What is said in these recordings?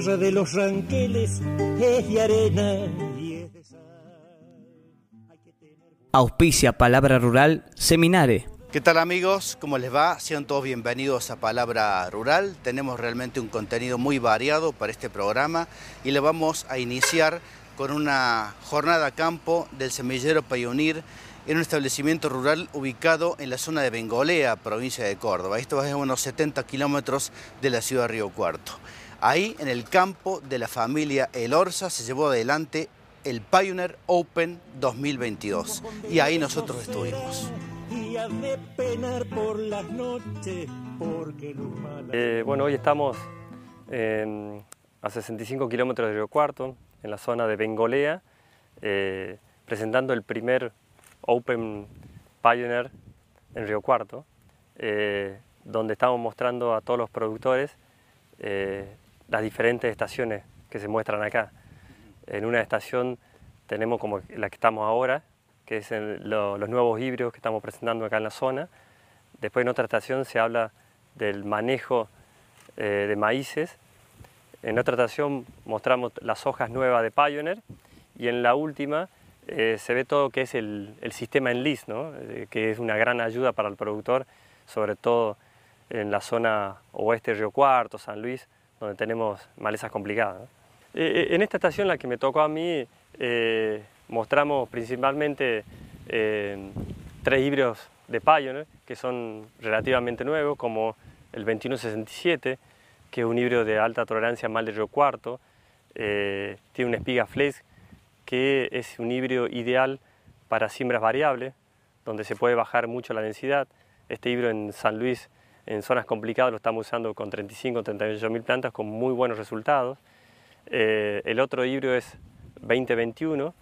tierra de los ranqueles es de arena y es de sal. Auspicia Palabra Rural Seminare. ¿Qué tal amigos? ¿Cómo les va? Sean todos bienvenidos a Palabra Rural. Tenemos realmente un contenido muy variado para este programa y le vamos a iniciar con una jornada a campo del semillero Pioneer en un establecimiento rural ubicado en la zona de Bengolea, provincia de Córdoba. Esto va a unos 70 kilómetros de la ciudad de Río Cuarto. Ahí, en el campo de la familia El Orza, se llevó adelante el Pioneer Open 2022. Y ahí nosotros estuvimos. Eh, bueno, hoy estamos a 65 kilómetros de Río Cuarto, en la zona de Bengolea, eh, presentando el primer Open Pioneer en Río Cuarto, eh, donde estamos mostrando a todos los productores las diferentes estaciones que se muestran acá. En una estación tenemos como la que estamos ahora, que es los nuevos híbridos que estamos presentando acá en la zona. Después en otra estación se habla del manejo eh, de maíces. En otra estación mostramos las hojas nuevas de Pioneer y en la última eh, se ve todo que es el, sistema Enlist, ¿no? Eh, que es una gran ayuda para el productor, sobre todo en la zona oeste Río Cuarto, San Luis, donde tenemos malezas complicadas. en esta estación, la que me tocó a mí, mostramos principalmente tres híbridos de Pioneer, que son relativamente nuevos, como el 2167, que es un híbrido de alta tolerancia mal de río cuarto, eh, tiene una espiga flex, que es un híbrido ideal para siembras variables, donde se puede bajar mucho la densidad. Este híbrido en San Luis, en zonas complicadas, lo estamos usando con 35 38 mil plantas con muy buenos resultados. Eh, el otro híbrido es 2021,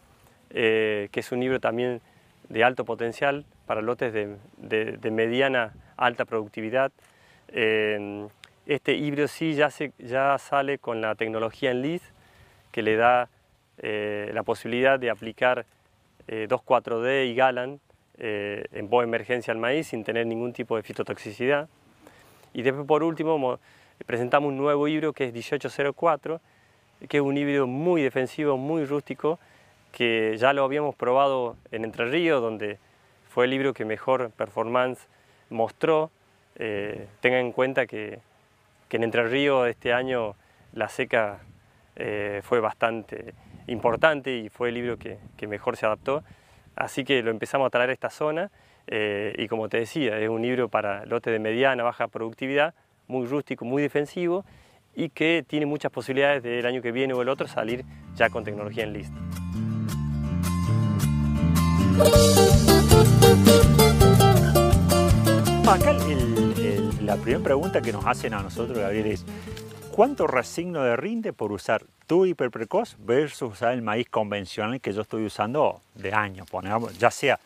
eh, que es un híbrido también de alto potencial para lotes de, mediana alta productividad. Eh, este híbrido sí ya, ya sale con la tecnología en LID que le da eh, la posibilidad de aplicar 2,4-D eh, y Galan en voz emergencia al maíz sin tener ningún tipo de fitotoxicidad. Y después por último presentamos un nuevo híbrido que es 1804, que es un híbrido muy defensivo, muy rústico, que ya lo habíamos probado en Entre Ríos, donde fue el libro que mejor performance mostró. Eh, tengan en cuenta que, en Entre Ríos este año la seca eh, fue bastante importante y fue el libro que, mejor se adaptó. Así que lo empezamos a traer a esta zona eh, y como te decía, es un libro para lotes de mediana, baja productividad, muy rústico, muy defensivo y que tiene muchas posibilidades del año que viene o el otro salir ya con tecnología en lista. Acá la primera pregunta que nos hacen a nosotros, Gabriel, es ¿cuánto resigno de rinde por usar tu hiperprecoz versus usar el maíz convencional que yo estoy usando de años, ya sea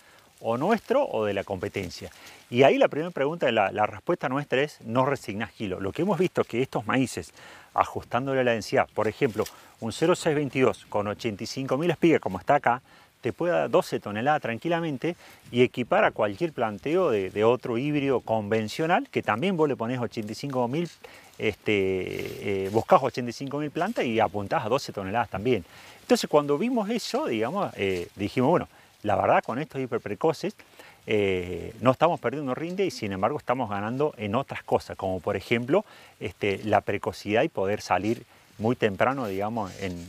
o nuestro o de la competencia? Y ahí la primera pregunta, la, la respuesta nuestra es no resignas kilo. Lo que hemos visto es que estos maíces, ajustándole la densidad, por ejemplo, un 0622 con 85.000 espigas como está acá, te puede dar 12 toneladas tranquilamente y equipar a cualquier planteo de, otro híbrido convencional que también vos le pones 85.000, este, eh, buscás 85.000 plantas y apuntás a 12 toneladas también. Entonces cuando vimos eso, digamos, eh, dijimos, bueno, la verdad con estos hiperprecoces eh, no estamos perdiendo rinde y sin embargo estamos ganando en otras cosas, como por ejemplo este, la precocidad y poder salir muy temprano, digamos, en,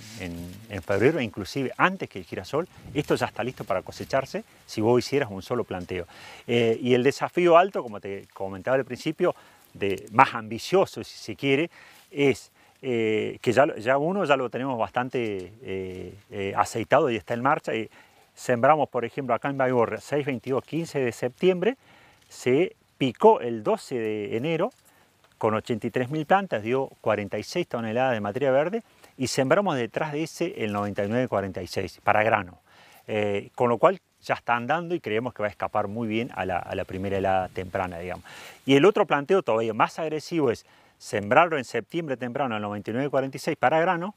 febrero, inclusive antes que el girasol, esto ya está listo para cosecharse si vos hicieras un solo planteo. Eh, y el desafío alto, como te comentaba al principio, de, más ambicioso si se quiere, es eh, que ya, ya, uno ya lo tenemos bastante aceitado y está en marcha. Sembramos, por ejemplo, acá en Baigorria, 6, 22, 15 de septiembre, se picó el 12 de enero con 83.000 plantas dio 46 toneladas de materia verde y sembramos detrás de ese el 9946 para grano. Eh, con lo cual ya está andando y creemos que va a escapar muy bien a la, primera helada temprana, digamos. Y el otro planteo todavía más agresivo es sembrarlo en septiembre temprano al 9946 para grano,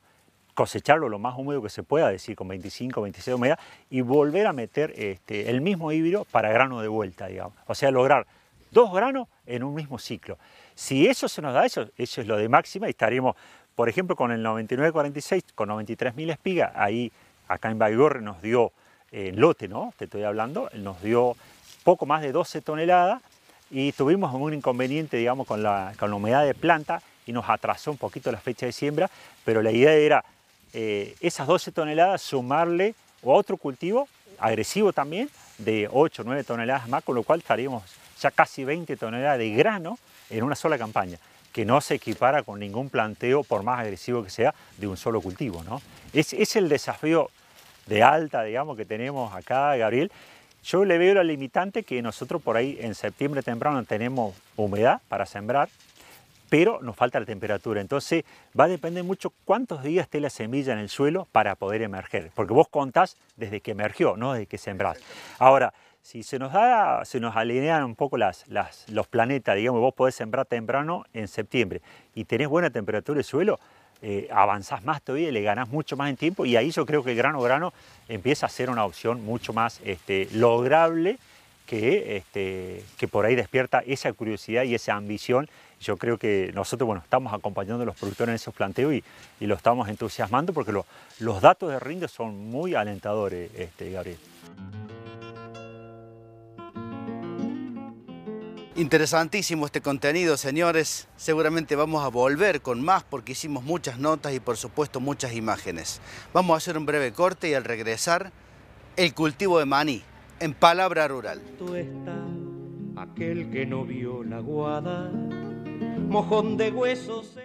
cosecharlo lo más húmedo que se pueda, decir con 25, 26 de humedad, y volver a meter este, el mismo híbrido para grano de vuelta, digamos. O sea, lograr dos granos en un mismo ciclo. Si eso se nos da, eso, eso es lo de máxima y estaremos Por ejemplo, con el 9946, con 93.000 espigas, ahí acá en Baigorre nos dio, eh, lote, ¿no? Te estoy hablando, nos dio poco más de 12 toneladas y tuvimos un inconveniente, digamos, con la, con la humedad de planta y nos atrasó un poquito la fecha de siembra, pero la idea era eh, esas 12 toneladas sumarle a otro cultivo agresivo también de 8 o 9 toneladas más, con lo cual estaríamos ya casi 20 toneladas de grano en una sola campaña, que no se equipara con ningún planteo, por más agresivo que sea, de un solo cultivo. ¿no? Es, es el desafío de alta, digamos, que tenemos acá, Gabriel. Yo le veo la limitante que nosotros por ahí en septiembre temprano tenemos humedad para sembrar, pero nos falta la temperatura. Entonces va a depender mucho cuántos días esté la semilla en el suelo para poder emerger, porque vos contás desde que emergió, no desde que sembrás. Ahora, si se nos da, se nos alinean un poco las, los planetas, digamos, vos podés sembrar temprano en septiembre y tenés buena temperatura de suelo, eh, avanzás más todavía y le ganás mucho más en tiempo y ahí yo creo que el grano grano empieza a ser una opción mucho más este, lograble que, este, que por ahí despierta esa curiosidad y esa ambición. Yo creo que nosotros bueno, estamos acompañando a los productores en esos planteos y, y lo estamos entusiasmando porque los datos de rinde son muy alentadores, este, Gabriel. Interesantísimo este contenido, señores. Seguramente vamos a volver con más porque hicimos muchas notas y por supuesto muchas imágenes. Vamos a hacer un breve corte y al regresar, el cultivo de maní, en palabra rural. Está aquel que no vio la guada, mojón de huesos.